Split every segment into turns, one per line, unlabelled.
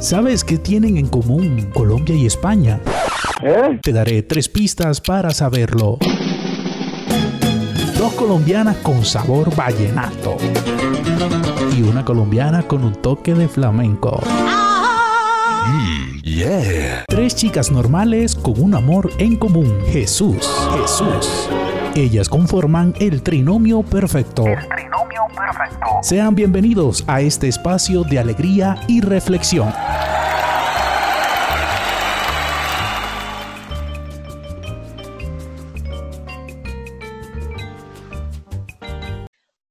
¿Sabes qué tienen en común Colombia y España?
¿Eh?
Te daré tres pistas para saberlo. Dos colombianas con sabor vallenato y una colombiana con un toque de flamenco.
Mm, yeah.
Tres chicas normales con un amor en común. Jesús, Jesús. Ellas conforman el trinomio perfecto. Sean bienvenidos a este espacio de alegría y reflexión.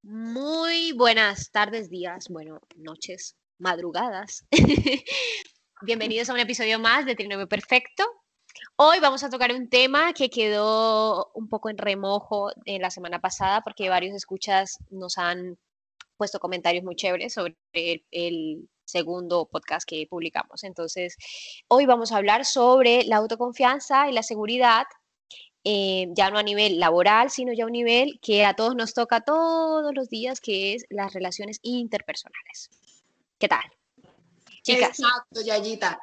Muy buenas tardes, días, bueno, noches, madrugadas. Bienvenidos a un episodio más de Trinomio Perfecto. Hoy vamos a tocar un tema que quedó un poco en remojo en la semana pasada porque varios escuchas nos han puesto comentarios muy chéveres sobre el, el segundo podcast que publicamos. Entonces, hoy vamos a hablar sobre la autoconfianza y la seguridad eh, ya no a nivel laboral, sino ya a un nivel que a todos nos toca todos los días, que es las relaciones interpersonales. ¿Qué tal? Chicas.
Exacto, Yayita.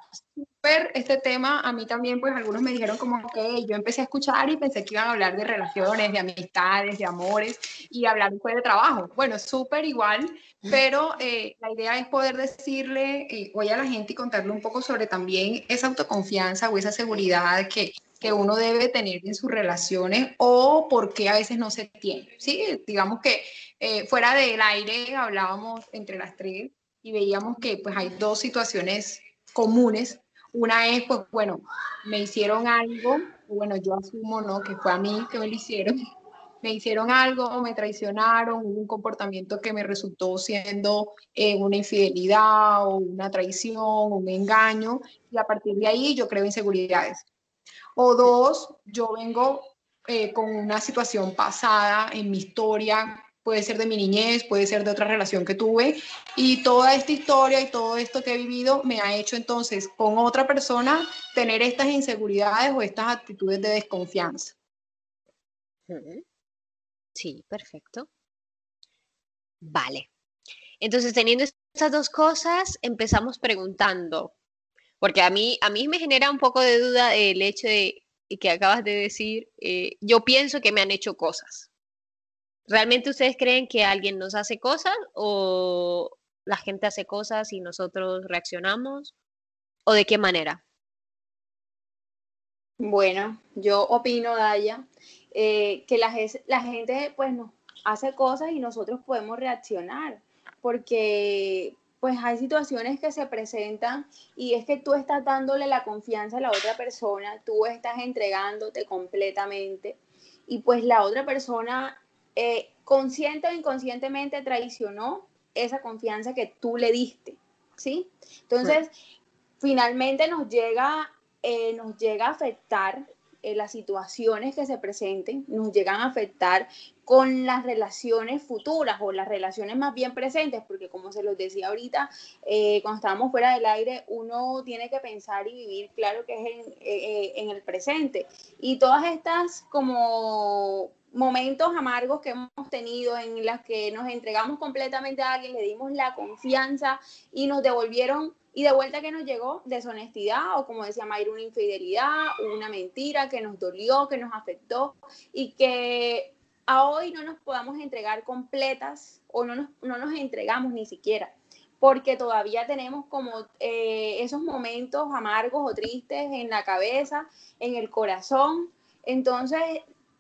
Súper este tema, a mí también, pues algunos me dijeron como que yo empecé a escuchar y pensé que iban a hablar de relaciones, de amistades, de amores y hablar después de trabajo. Bueno, súper igual, pero eh, la idea es poder decirle eh, hoy a la gente y contarle un poco sobre también esa autoconfianza o esa seguridad que, que uno debe tener en sus relaciones o por qué a veces no se tiene. Sí, digamos que eh, fuera del aire hablábamos entre las tres y veíamos que pues hay dos situaciones comunes. Una es, pues bueno, me hicieron algo, bueno, yo asumo, ¿no? Que fue a mí que me lo hicieron. Me hicieron algo, me traicionaron, hubo un comportamiento que me resultó siendo eh, una infidelidad o una traición, un engaño, y a partir de ahí yo creo inseguridades. O dos, yo vengo eh, con una situación pasada en mi historia puede ser de mi niñez, puede ser de otra relación que tuve, y toda esta historia y todo esto que he vivido me ha hecho entonces con otra persona tener estas inseguridades o estas actitudes de desconfianza.
Sí, perfecto. Vale. Entonces, teniendo estas dos cosas, empezamos preguntando, porque a mí, a mí me genera un poco de duda el hecho de que acabas de decir, eh, yo pienso que me han hecho cosas. ¿Realmente ustedes creen que alguien nos hace cosas o la gente hace cosas y nosotros reaccionamos? ¿O de qué manera?
Bueno, yo opino, Daya, eh, que la, gente pues nos hace cosas y nosotros podemos reaccionar, porque pues hay situaciones que se presentan y es que tú estás dándole la confianza a la otra persona, tú estás entregándote completamente y pues la otra persona eh, consciente o inconscientemente traicionó esa confianza que tú le diste, ¿sí? Entonces, finalmente nos llega, eh, nos llega a afectar eh, las situaciones que se presenten, nos llegan a afectar con las relaciones futuras o las relaciones más bien presentes, porque como se los decía ahorita, cuando estábamos fuera del aire, uno tiene que pensar y vivir, claro que es en el presente. Y todas estas como momentos amargos que hemos tenido en las que nos entregamos completamente a alguien, le dimos la confianza y nos devolvieron, y de vuelta que nos llegó deshonestidad o como decía Mayra, una infidelidad, una mentira que nos dolió, que nos afectó y que a hoy no nos podamos entregar completas o no nos, no nos entregamos ni siquiera porque todavía tenemos como eh, esos momentos amargos o tristes en la cabeza, en el corazón. Entonces,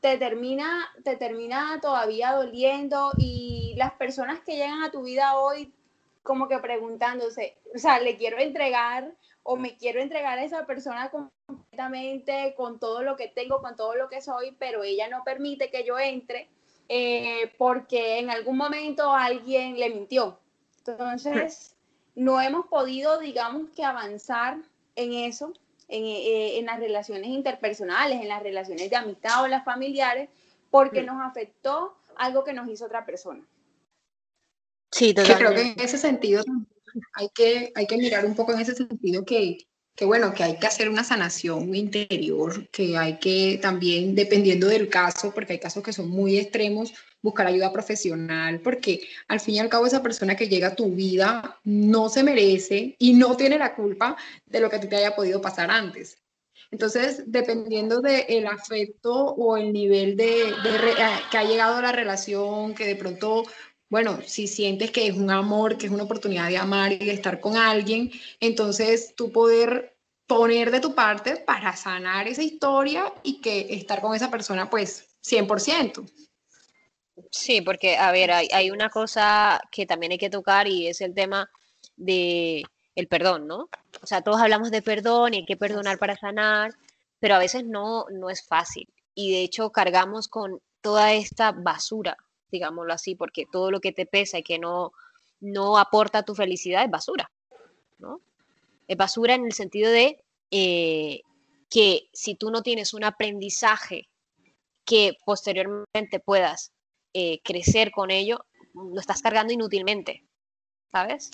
te termina, te termina todavía doliendo y las personas que llegan a tu vida hoy como que preguntándose, o sea, le quiero entregar o me quiero entregar a esa persona completamente con todo lo que tengo, con todo lo que soy, pero ella no permite que yo entre eh, porque en algún momento alguien le mintió. Entonces, no hemos podido, digamos, que avanzar en eso eh, en, las relaciones interpersonales, en las relaciones de amistad o las familiares, porque nos afectó algo que nos hizo otra persona.
Sí, totalmente. creo que en ese sentido hay que, hay que mirar un poco en ese sentido que, que, bueno, que hay que hacer una sanación interior, que hay que también, dependiendo del caso, porque hay casos que son muy extremos, buscar ayuda profesional, porque al fin y al cabo esa persona que llega a tu vida no se merece y no tiene la culpa de lo que a ti te haya podido pasar antes. Entonces, dependiendo del afecto o el nivel de, que ha llegado a la relación, que de pronto bueno, si sientes que es un amor, que es una oportunidad de amar y de estar con alguien, entonces tú poder poner de tu parte para sanar esa historia y que estar con esa persona pues 100%.
Sí, porque a ver, hay, una cosa que también hay que tocar y es el tema de el perdón, ¿no? O sea, todos hablamos de perdón y hay que perdonar para sanar, pero a veces no, no es fácil. Y de hecho cargamos con toda esta basura digámoslo así, porque todo lo que te pesa y que no, no aporta tu felicidad es basura, ¿no? Es basura en el sentido de eh, que si tú no tienes un aprendizaje que posteriormente puedas eh, crecer con ello, lo estás cargando inútilmente, ¿sabes?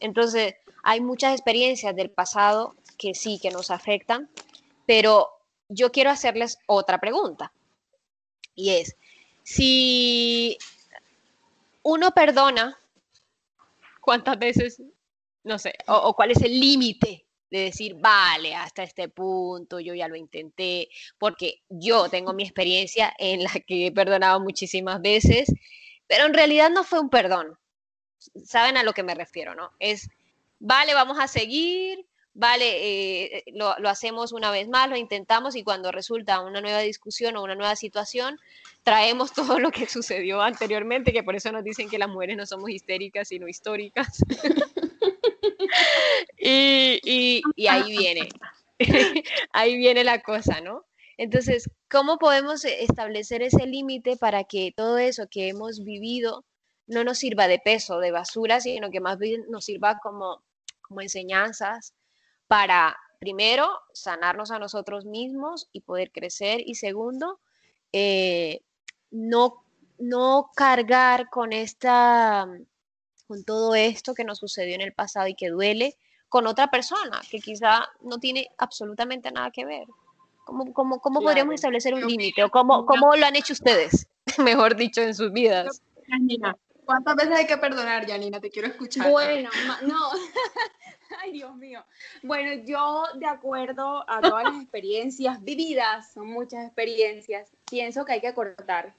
Entonces, hay muchas experiencias del pasado que sí, que nos afectan, pero yo quiero hacerles otra pregunta. Y es, si uno perdona, ¿cuántas veces? No sé, o, cuál es el límite de decir, vale, hasta este punto yo ya lo intenté, porque yo tengo mi experiencia en la que he perdonado muchísimas veces, pero en realidad no fue un perdón. ¿Saben a lo que me refiero, no? Es, vale, vamos a seguir, vale, eh, lo, hacemos una vez más, lo intentamos y cuando resulta una nueva discusión o una nueva situación, traemos todo lo que sucedió anteriormente, que por eso nos dicen que las mujeres no somos histéricas, sino históricas. y, y ahí viene, ahí viene la cosa, ¿no? Entonces, ¿cómo podemos establecer ese límite para que todo eso que hemos vivido no nos sirva de peso, de basura, sino que más bien nos sirva como, como enseñanzas para, primero, sanarnos a nosotros mismos y poder crecer. Y segundo, eh, no, no cargar con esta con todo esto que nos sucedió en el pasado y que duele con otra persona que quizá no tiene absolutamente nada que ver. ¿Cómo, cómo, cómo podríamos establecer un límite? ¿O cómo, cómo lo han hecho ustedes, mejor dicho, en sus vidas?
¿Cuántas veces hay que perdonar, Janina? Te quiero escuchar.
Bueno, no. Dios mío. Bueno, yo de acuerdo a todas las experiencias vividas, son muchas experiencias, pienso que hay que cortar.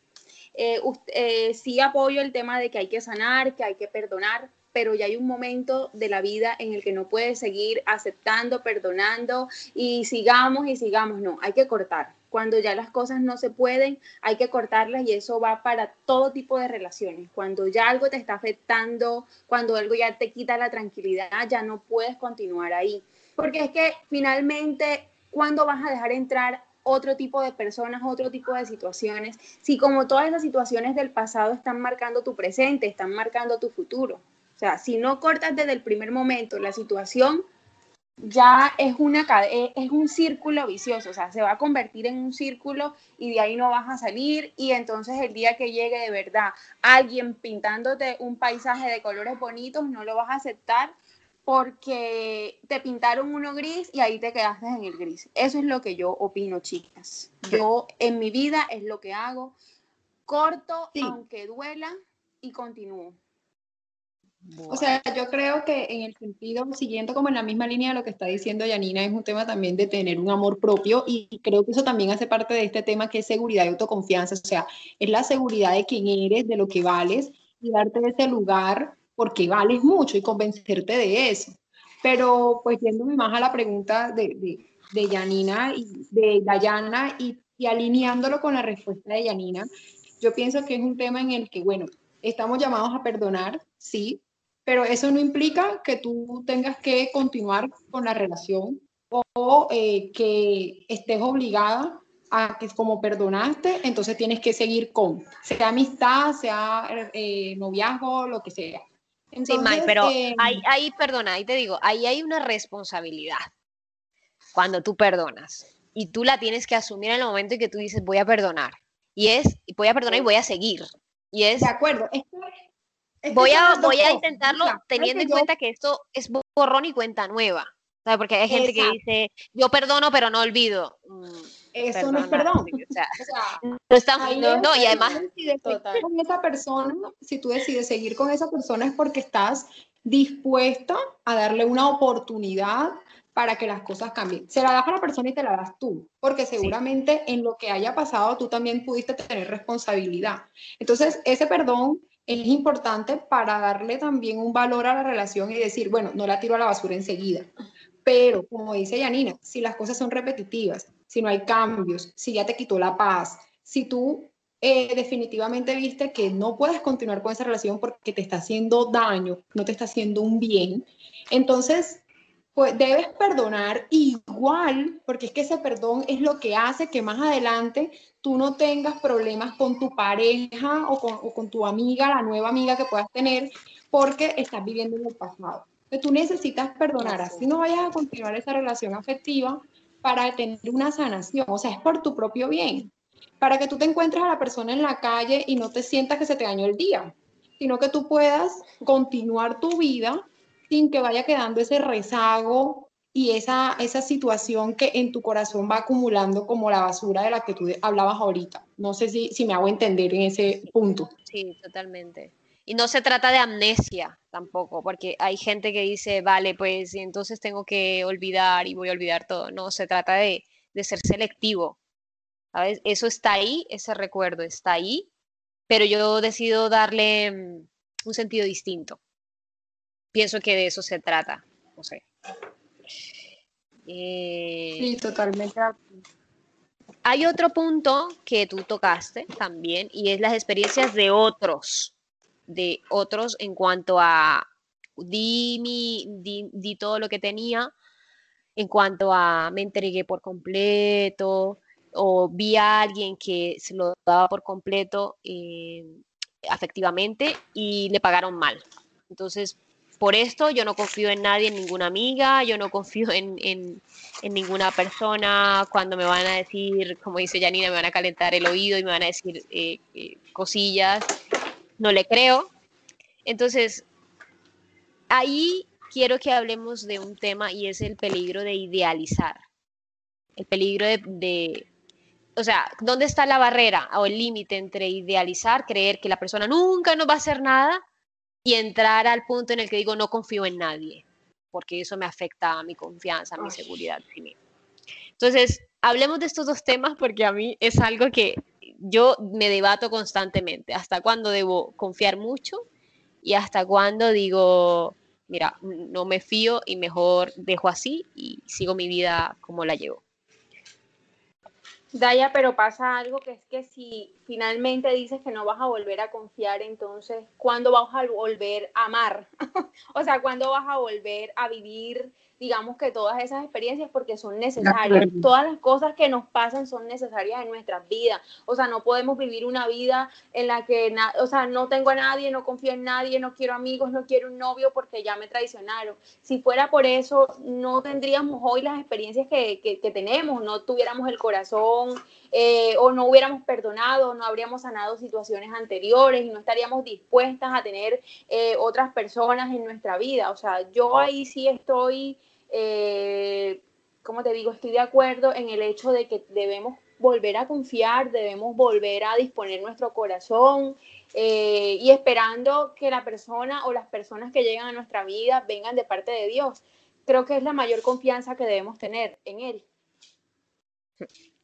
Eh, eh, sí apoyo el tema de que hay que sanar, que hay que perdonar, pero ya hay un momento de la vida en el que no puedes seguir aceptando, perdonando y sigamos y sigamos. No, hay que cortar. Cuando ya las cosas no se pueden, hay que cortarlas y eso va para todo tipo de relaciones. Cuando ya algo te está afectando, cuando algo ya te quita la tranquilidad, ya no puedes continuar ahí. Porque es que finalmente, ¿cuándo vas a dejar entrar otro tipo de personas, otro tipo de situaciones? Si como todas las situaciones del pasado están marcando tu presente, están marcando tu futuro. O sea, si no cortas desde el primer momento la situación, ya es, una, e, es un círculo vicioso, o sea, se va a convertir en un círculo y de ahí no vas a salir y entonces el día que llegue de verdad alguien pintándote un paisaje de colores bonitos, no lo vas a aceptar porque te pintaron uno gris y ahí te quedaste en el gris. Eso es lo que yo opino, chicas. Yo en mi vida es lo que hago. Corto, aunque duela, y continúo.
O sea, yo creo que en el sentido, siguiendo como en la misma línea de lo que está diciendo Yanina, es un tema también de tener un amor propio y creo que eso también hace parte de este tema que es seguridad y autoconfianza. O sea, es la seguridad de quién eres, de lo que vales y darte ese lugar porque vales mucho y convencerte de eso. Pero pues yéndome más a la pregunta de, de, de Yanina y de Dayana y, y alineándolo con la respuesta de Yanina, yo pienso que es un tema en el que, bueno, estamos llamados a perdonar, sí, pero eso no implica que tú tengas que continuar con la relación o eh, que estés obligada a que como perdonaste, entonces tienes que seguir con, sea amistad, sea eh, noviazgo, lo que sea.
sí, Mike, pero eh, ahí, ahí, perdona, ahí te digo, ahí hay una responsabilidad cuando tú perdonas y tú la tienes que asumir en el momento en que tú dices voy a perdonar y es voy a perdonar y voy a seguir y es
de acuerdo,
voy a, voy a intentarlo teniendo en cuenta que esto es borrón y cuenta nueva. Porque hay gente que dice, yo perdono, pero no olvido. Mm,
Eso no es perdón.
O sea,
O sea,
no estamos,
ahí
no, no, y además,
Total.
con esa persona, si tú decides seguir con esa persona es porque estás dispuesta a darle una oportunidad para que las cosas cambien. Se la das a la persona y te la das tú, porque seguramente en lo que haya pasado tú también pudiste tener responsabilidad. Entonces, ese perdón es importante para darle también un valor a la relación y decir, bueno, no la tiro a la basura enseguida. Pero, como dice Yanina, si las cosas son repetitivas, si no hay cambios, si ya te quitó la paz, si tú eh, definitivamente viste que no puedes continuar con esa relación porque te está haciendo daño, no te está haciendo un bien, entonces pues debes perdonar igual, porque es que ese perdón es lo que hace que más adelante tú no tengas problemas con tu pareja o con, o con tu amiga, la nueva amiga que puedas tener, porque estás viviendo en el pasado. Entonces, tú necesitas perdonar,
Así
no vayas a continuar esa relación afectiva para tener una sanación, o sea, es por tu propio bien, para que tú te encuentres a la persona en la calle y no te sientas que se te dañó el día, sino que tú puedas continuar tu vida sin que vaya quedando ese rezago y esa, esa situación que en tu corazón va acumulando como la basura de la que tú hablabas ahorita. No sé si, si me hago entender en ese punto.
sí, totalmente. Y no se trata de amnesia tampoco, porque hay gente que dice, vale, pues entonces tengo que olvidar y voy a olvidar todo. No, se trata de, de ser selectivo. ¿Sabes? Eso está ahí, ese recuerdo está ahí, pero yo decido darle mm, un sentido distinto. Pienso que de eso se trata. No sé. Eh,
Sí, totalmente.
hay otro punto que tú tocaste también y es las experiencias de otros, de otros en cuanto a di, mi, di, di todo lo que tenía, en cuanto a me entregué por completo o vi a alguien que se lo daba por completo eh, afectivamente y le pagaron mal. Entonces, por esto yo no confío en nadie, en ninguna amiga, yo no confío en, ninguna persona cuando me van a decir, como dice Janina, me van a calentar el oído y me van a decir eh, eh, cosillas, no le creo. Entonces, ahí quiero que hablemos de un tema y es el peligro de idealizar. El peligro de, de o sea, ¿dónde está la barrera o el límite entre idealizar, creer que la persona nunca nos va a hacer nada y entrar al punto en el que digo no confío en nadie, porque eso me afecta a mi confianza, a mi seguridad. en mí. Entonces, hablemos de estos dos temas porque a mí es algo que yo me debato constantemente. ¿Hasta cuándo debo confiar mucho? Y hasta cuándo digo, mira, no me fío y mejor dejo así y sigo mi vida como la llevo.
Daya, pero pasa algo que es que si finalmente dices que no vas a volver a confiar, entonces, ¿cuándo vas a volver a amar? o sea, ¿cuándo vas a volver a vivir, digamos que todas esas experiencias? Porque son necesarias. Todas las cosas que nos pasan son necesarias en nuestras vidas. O sea, no podemos vivir una vida en la que, o sea, no tengo a nadie, no confío en nadie, no quiero amigos, no quiero un novio porque ya me traicionaron. Si fuera por eso, no tendríamos hoy las experiencias que, que- que tenemos, no tuviéramos el corazón eh, o no hubiéramos perdonado, no habríamos sanado situaciones anteriores y no estaríamos dispuestas a tener eh, otras personas en nuestra vida. O sea, yo ahí sí estoy, eh, como te digo, estoy de acuerdo en el hecho de que debemos volver a confiar, debemos volver a disponer nuestro corazón eh, y esperando que la persona o las personas que llegan a nuestra vida vengan de parte de Dios. Creo que es la mayor confianza que debemos tener en Él.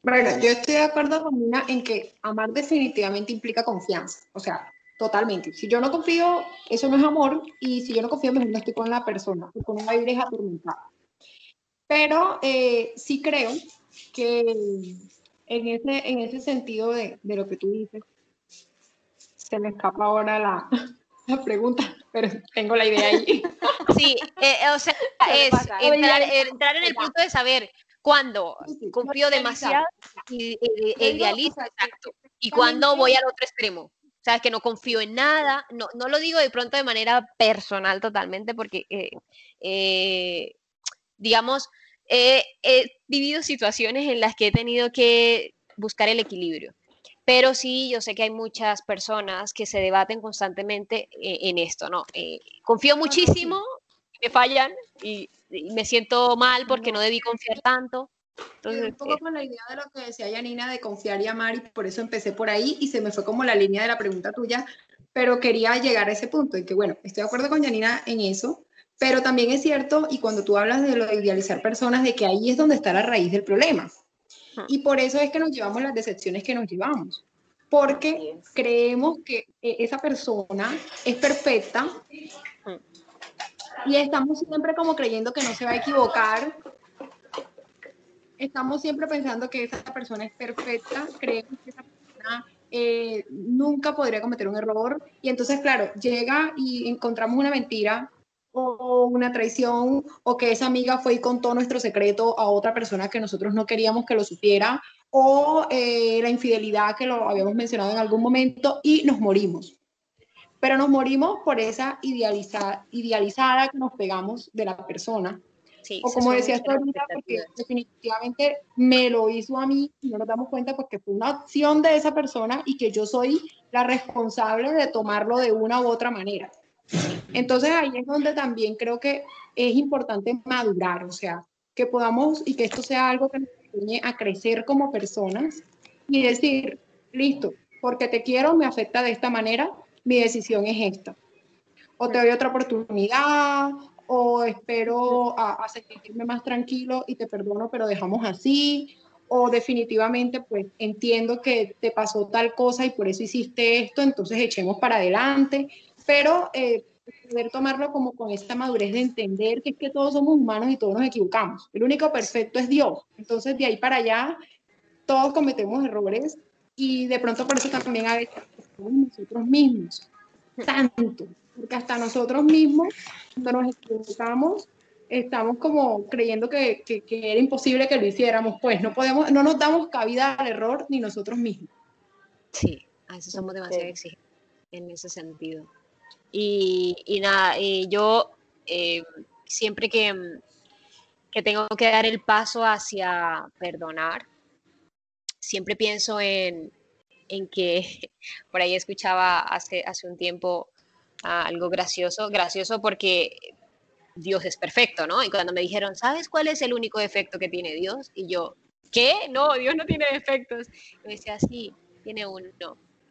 Bueno, yo estoy de acuerdo con Nina en que amar definitivamente implica confianza. O sea, totalmente. Si yo no confío, eso no es amor. Y si yo no confío, mejor no estoy con la persona. Porque uno va a vivir es atormentada. Pero eh, sí creo que en ese, en ese sentido de, de lo que tú dices, se me escapa ahora la, la pregunta, pero tengo la idea ahí.
Sí, eh, o sea, es entrar, en el punto de saber
sí,
confío demasiado y, idealizo, exacto, y
justamente-
voy al otro extremo. O sea, que no confío en nada, no, no lo digo de pronto de manera personal totalmente, porque, eh, eh, digamos, eh, he vivido situaciones en las que he tenido que buscar el equilibrio. Pero sí, yo sé que hay muchas personas que se debaten constantemente eh, en esto, ¿no? Eh, confío muchísimo, me fallan y, me siento mal porque no debí confiar tanto.
Entonces, un poco con la idea de lo que decía Yanina de confiar y amar y por eso empecé por ahí y se me fue como la línea de la pregunta tuya, pero quería llegar a ese punto y que bueno, estoy de acuerdo con Yanina en eso, pero también es cierto y cuando tú hablas de lo de idealizar personas, de que ahí es donde está la raíz del problema. Y por eso es que nos llevamos las decepciones que nos llevamos porque creemos que eh, esa persona es perfecta y estamos siempre como creyendo que no se va a equivocar. Estamos siempre pensando que esa persona es perfecta, creemos que esa persona eh, nunca podría cometer un error y entonces, claro, llega y encontramos una mentira o una traición o que esa amiga fue y contó nuestro secreto a otra persona que nosotros no queríamos que lo supiera o eh, la infidelidad que lo habíamos mencionado en algún momento y nos morimos. Pero nos morimos por esa idealiza, idealizada que nos pegamos de la persona. o como decía ahorita, porque definitivamente me lo hizo a mí y no nos damos cuenta porque fue una acción de esa persona y que yo soy la responsable de tomarlo de una u otra manera. Entonces ahí es donde también creo que es importante madurar, o sea, que podamos y que esto sea algo que nos a crecer como personas y decir, listo, porque te quiero, me afecta de esta manera, mi decisión es esta. O te doy otra oportunidad, o espero a, sentirme más tranquilo y te perdono, pero dejamos así. O definitivamente, pues entiendo que te pasó tal cosa y por eso hiciste esto, entonces echemos para adelante. Pero eh, poder tomarlo como con esta madurez de entender que es que todos somos humanos y todos nos equivocamos. El único perfecto es Dios. Entonces, de ahí para allá, todos cometemos errores y de pronto por eso también a veces nosotros mismos. Tanto, porque hasta nosotros mismos, cuando nos equivocamos, estamos como creyendo que, que, que, era imposible que lo hiciéramos, pues no podemos, no nos damos cabida al error ni nosotros mismos.
Sí, a veces somos demasiado exigentes en ese sentido. Y, nada, yo eh, siempre que, que, tengo que dar el paso hacia perdonar, siempre pienso en, en que por ahí escuchaba hace, hace un tiempo algo gracioso, gracioso porque Dios es perfecto, ¿no? Y cuando me dijeron, ¿sabes cuál es el único defecto que tiene Dios? Y yo, ¿qué? No, Dios no tiene defectos. Y me decía, sí, tiene uno.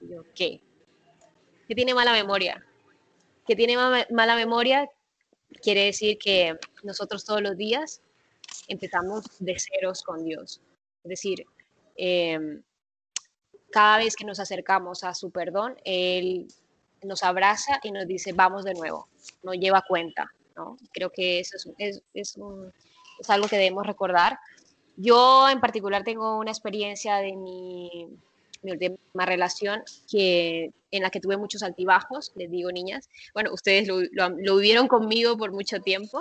Y yo, ¿qué? Que tiene mala memoria que tiene mala memoria quiere decir que nosotros todos los días empezamos de ceros con Dios. Es decir, em, cada vez que nos acercamos a su perdón, Él nos abraza y nos dice, vamos de nuevo, nos lleva cuenta. ¿no? Creo que eso es, es, es algo que debemos recordar. Yo en particular tengo una experiencia de mi mi última relación, que, en la que tuve muchos altibajos, les digo niñas. Bueno, ustedes lo, lo, vivieron conmigo por mucho tiempo.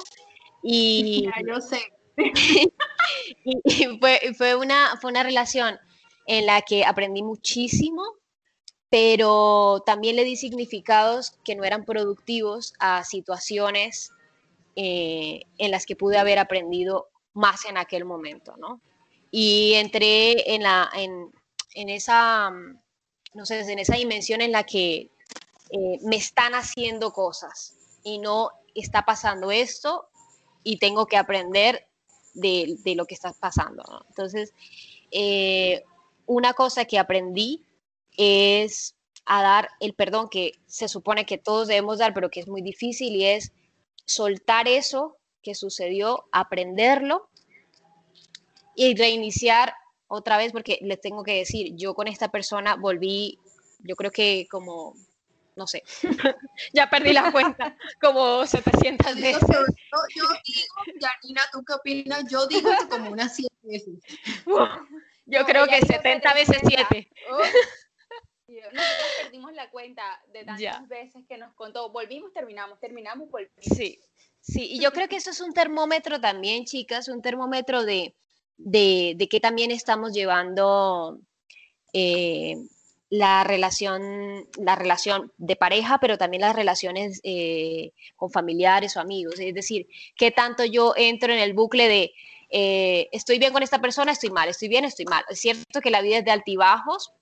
Y,
yo sé.
y, fue, fue, una, fue una relación en la que aprendí muchísimo, pero también le di significados que no eran productivos a situaciones eh, en las que pude haber aprendido más en aquel momento, ¿no? Y entré en, la, en, en esa, mm, no sé, en esa dimensión en la que eh, me están haciendo cosas y no está pasando esto y tengo que aprender de, lo que está pasando. Entonces, eh, una cosa que aprendí es a dar el perdón que se supone que todos debemos dar, pero que es muy difícil y es soltar eso que sucedió, aprenderlo y reiniciar otra vez porque les tengo que decir, yo con esta persona volví, yo creo que como, no sé, ya perdí la cuenta, como 700 veces.
Yo, yo, digo, Yanina, ¿tú qué opinas? Yo digo que como unas 7 veces.
yo creo que 70 veces 7.
Nosotros perdimos la cuenta de tantas veces que nos contó. Volvimos, terminamos, terminamos, volvimos.
Sí, sí. Y yo creo que eso es un termómetro también, chicas, un termómetro de, de, de qué también estamos llevando eh, la, relación, la relación de pareja, pero también las relaciones eh, con familiares o amigos. Es decir, qué tanto yo entro en el bucle de eh, estoy bien con esta persona, estoy mal, estoy bien, estoy mal. Es cierto que la vida es de altibajos,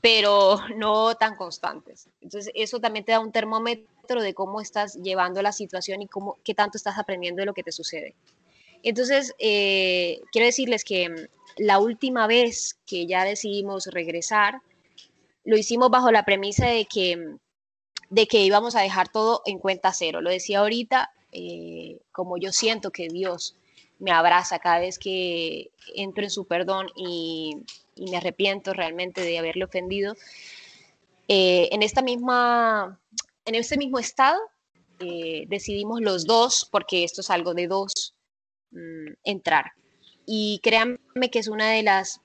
pero no tan constantes. Entonces, eso también te da un termómetro de cómo estás llevando la situación y cómo, qué tanto estás aprendiendo de lo que te sucede. Entonces, eh, quiero decirles que mm, la última vez que ya decidimos regresar, lo hicimos bajo la premisa de que, mm, de que íbamos a dejar todo en cuenta cero. Lo decía ahorita, eh, como yo siento que Dios me abraza cada vez que entro en su perdón y, me arrepiento realmente de haberle ofendido. Eh, en esta misma, en este mismo estado, eh, decidimos los dos, porque esto es algo de dos, mm, entrar. Y créanme que es una de las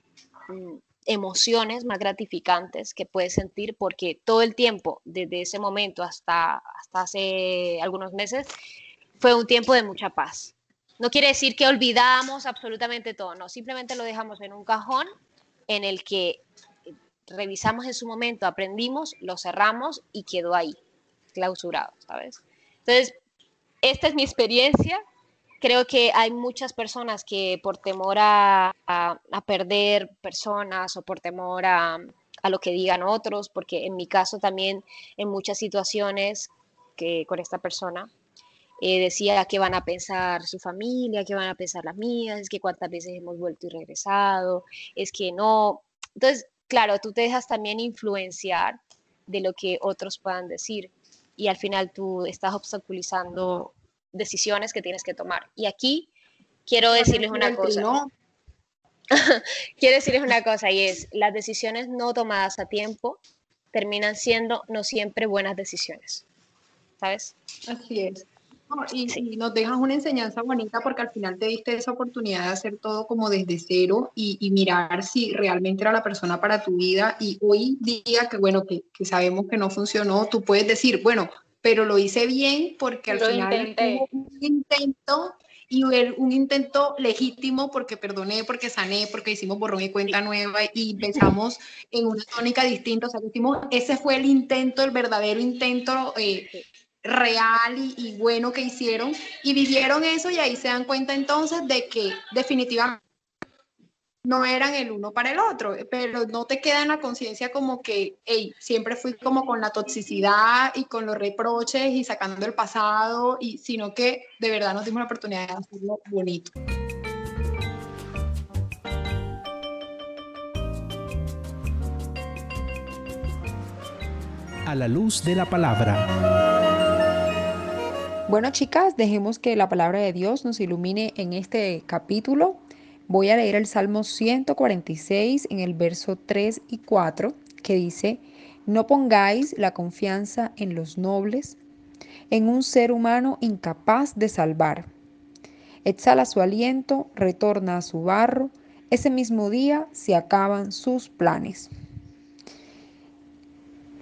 mm, emociones más gratificantes que puedes sentir porque todo el tiempo, desde ese momento hasta, hasta hace algunos meses, fue un tiempo de mucha paz. No quiere decir que olvidamos absolutamente todo, no, simplemente lo dejamos en un cajón en el que revisamos en su momento, aprendimos, lo cerramos y quedó ahí, clausurado, ¿sabes? Entonces, esta es mi experiencia. Creo que hay muchas personas que por temor a, perder personas o por temor a, a lo que digan otros, porque en mi caso también en muchas situaciones que con esta persona eh, decía que van a pensar su familia, que van a pensar las mías, es que cuántas veces hemos vuelto y regresado, es que no. Entonces, claro, tú te dejas también influenciar de lo que otros puedan decir y al final tú estás obstaculizando decisiones que tienes que tomar. Y aquí quiero decirles una cosa. quiero decirles una cosa y es, las decisiones no tomadas a tiempo terminan siendo no siempre buenas decisiones. ¿Sabes?
Así es y, nos dejas una enseñanza bonita porque al final te diste esa oportunidad de hacer todo como desde cero y, mirar si realmente era la persona para tu vida. Y hoy día que, bueno, que, que, sabemos que no funcionó, tú puedes decir, bueno, pero lo hice bien porque al final hubo un intento y un intento legítimo porque perdoné, porque sané, porque hicimos borrón y cuenta nueva y empezamos en una tónica distinta. O sea, hicimos, ese fue el intento, el verdadero intento eh, real y, bueno que hicieron y vivieron eso y ahí se dan cuenta entonces de que definitivamente no eran el uno para el otro, pero no te queda en la conciencia como que, hey, siempre fui como con la toxicidad y con los reproches y sacando el pasado, y, sino que de verdad nos dimos la oportunidad de hacerlo bonito.
A la luz de la palabra.
Bueno, chicas, dejemos que la palabra de Dios nos ilumine en este capítulo. Voy a leer el Salmo 146 en el verso 3 y 4, que dice, no pongáis la confianza en los nobles, en un ser humano incapaz de salvar. Exhala su aliento, retorna a su barro, ese mismo día se acaban sus planes.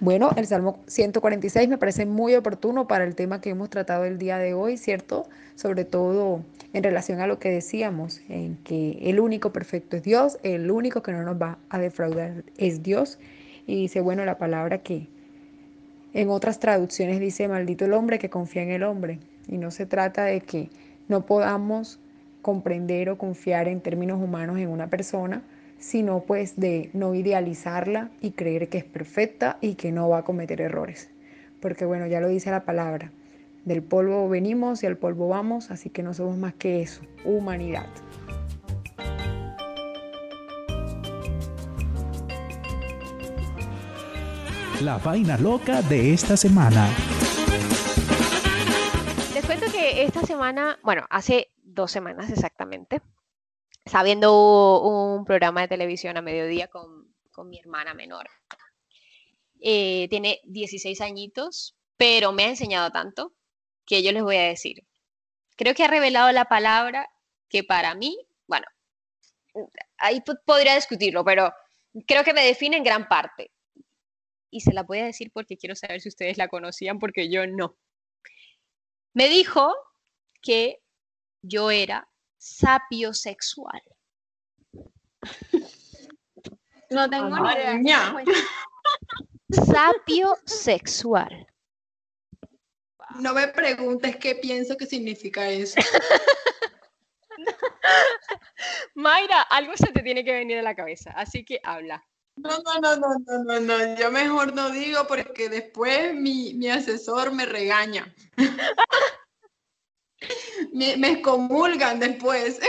Bueno, el Salmo 146 me parece muy oportuno para el tema que hemos tratado el día de hoy, ¿cierto? Sobre todo en relación a lo que decíamos, en que el único perfecto es Dios, el único que no nos va a defraudar es Dios. Y dice, bueno, la palabra que en otras traducciones dice, maldito el hombre que confía en el hombre. Y no se trata de que no podamos comprender o confiar en términos humanos en una persona, sino pues de no idealizarla y creer que es perfecta y que no va a cometer errores. Porque bueno, ya lo dice la palabra, del polvo venimos y al polvo vamos, así que no somos más que eso, humanidad.
La vaina loca de esta semana.
Les cuento que esta semana, bueno, hace dos semanas exactamente, estaba viendo un programa de televisión a mediodía con, mi hermana menor. Eh, tiene 16 añitos, pero me ha enseñado tanto que yo les voy a decir. Creo que ha revelado la palabra que para mí, bueno, ahí podría discutirlo, pero creo que me define en gran parte. Y se la voy a decir porque quiero saber si ustedes la conocían, porque yo no. Me dijo que yo era sapiosexual.
No tengo ni idea.
Sapiosexual.
No me preguntes qué pienso que significa eso.
Mayra, algo se te tiene que venir a la cabeza, así que habla.
No, no, no, no, no, no, no, yo mejor no digo porque después mi, mi asesor me regaña. me, me excomulgan después.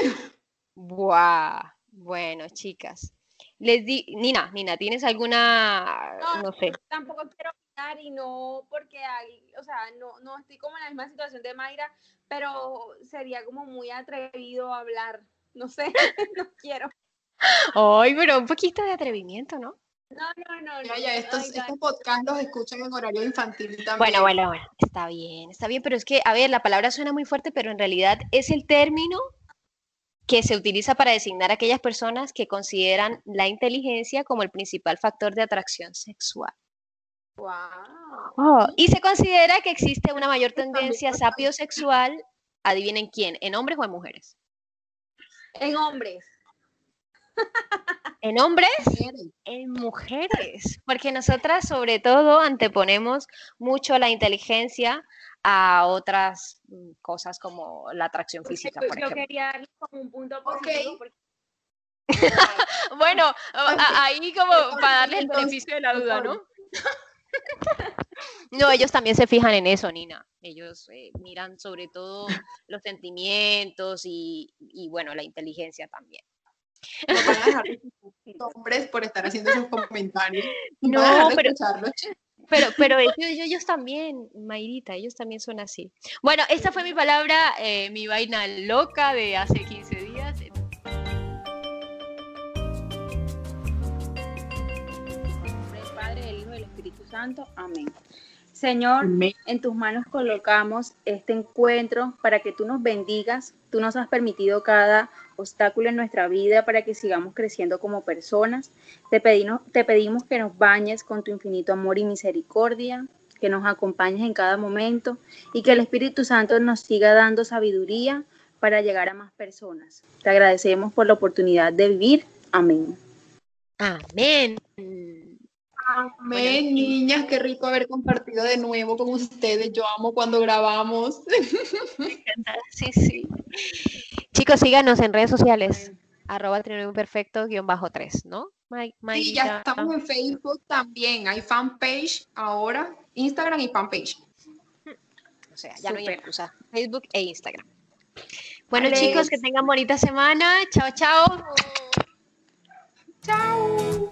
Buah. Bueno, chicas. Les di, Nina, Nina, ¿tienes alguna,
No,
no sé?
Tampoco quiero opinar y no porque hay, o sea, no, no estoy como en la misma situación de Mayra, pero sería como muy atrevido hablar. No sé, no quiero.
Ay, pero un poquito de atrevimiento, ¿no?
No, no, no.
Ya, estos,
ay,
estos podcasts los escuchan en horario infantil también.
Bueno, bueno, bueno, está bien, está bien, pero es que, a ver, la palabra suena muy fuerte, pero en realidad es el término que se utiliza para designar a aquellas personas que consideran la inteligencia como el principal factor de atracción sexual.
Wow.
Oh, y se considera que existe una mayor tendencia sapiosexual, adivinen quién, en hombres o en mujeres.
En hombres.
En hombres,
Mujeres.
en mujeres, porque nosotras sobre todo anteponemos mucho la inteligencia a otras mm, cosas como la atracción física, por
yo
ejemplo.
quería darle como un punto porque
Bueno, a- ahí como para darle el beneficio de la duda, ¿no? No, ellos también se fijan en eso, Nina. Ellos eh, miran sobre todo los sentimientos y, y, bueno, la inteligencia también.
No van a dejar de hombres por estar haciendo esos comentarios.
No,
van a dejar de
pero-
escucharlos.
Pero, pero ellos, ellos también, Mayrita, ellos también son así. Bueno, esta fue mi palabra, eh, mi vaina loca de hace 15 días.
nombre del Padre, del Hijo y del Espíritu Santo. Amén. Señor,
Amén.
en tus manos colocamos este encuentro para que tú nos bendigas. Tú nos has permitido cada obstáculo en nuestra vida para que sigamos creciendo como personas. Te pedimos, te pedimos que nos bañes con tu infinito amor y misericordia, que nos acompañes en cada momento y que el Espíritu Santo nos siga dando sabiduría para llegar a más personas. Te agradecemos por la oportunidad de vivir. Amén.
Amén.
Amén, niñas, qué rico haber compartido de nuevo con ustedes. Yo amo cuando grabamos.
Sí, sí. Chicos, síganos en redes sociales. Arroba trinomio perfecto guion bajo 3, ¿no?
Sí, ya estamos en Facebook también. Hay fanpage ahora, Instagram y fanpage.
O sea, ya no hay excusa. Facebook e Instagram. Bueno,
Vale.
chicos, que tengan bonita semana. Chao, chao.
Chao.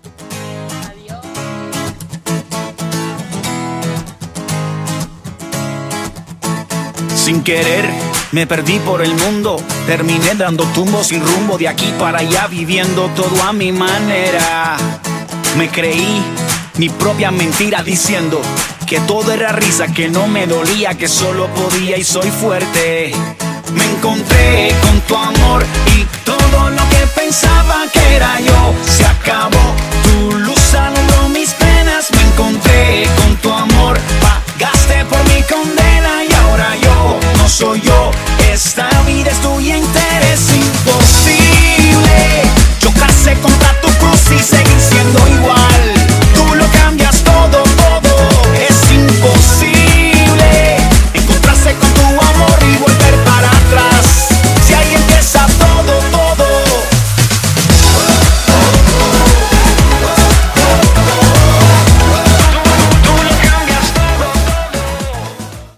Sin querer, me perdí por el mundo. Terminé dando tumbos sin rumbo de aquí para allá, viviendo todo a mi manera. Me creí mi propia mentira diciendo que todo era risa, que no me dolía, que solo podía y soy fuerte. Me encontré con tu amor y todo lo que pensaba que era yo se acabó. Tu luz alumbró mis penas, me encontré con tu amor, pagaste por mi condena no soy yo. Esta vida es tuya entera, es imposible chocarse contra tu cruz y seguir siendo igual.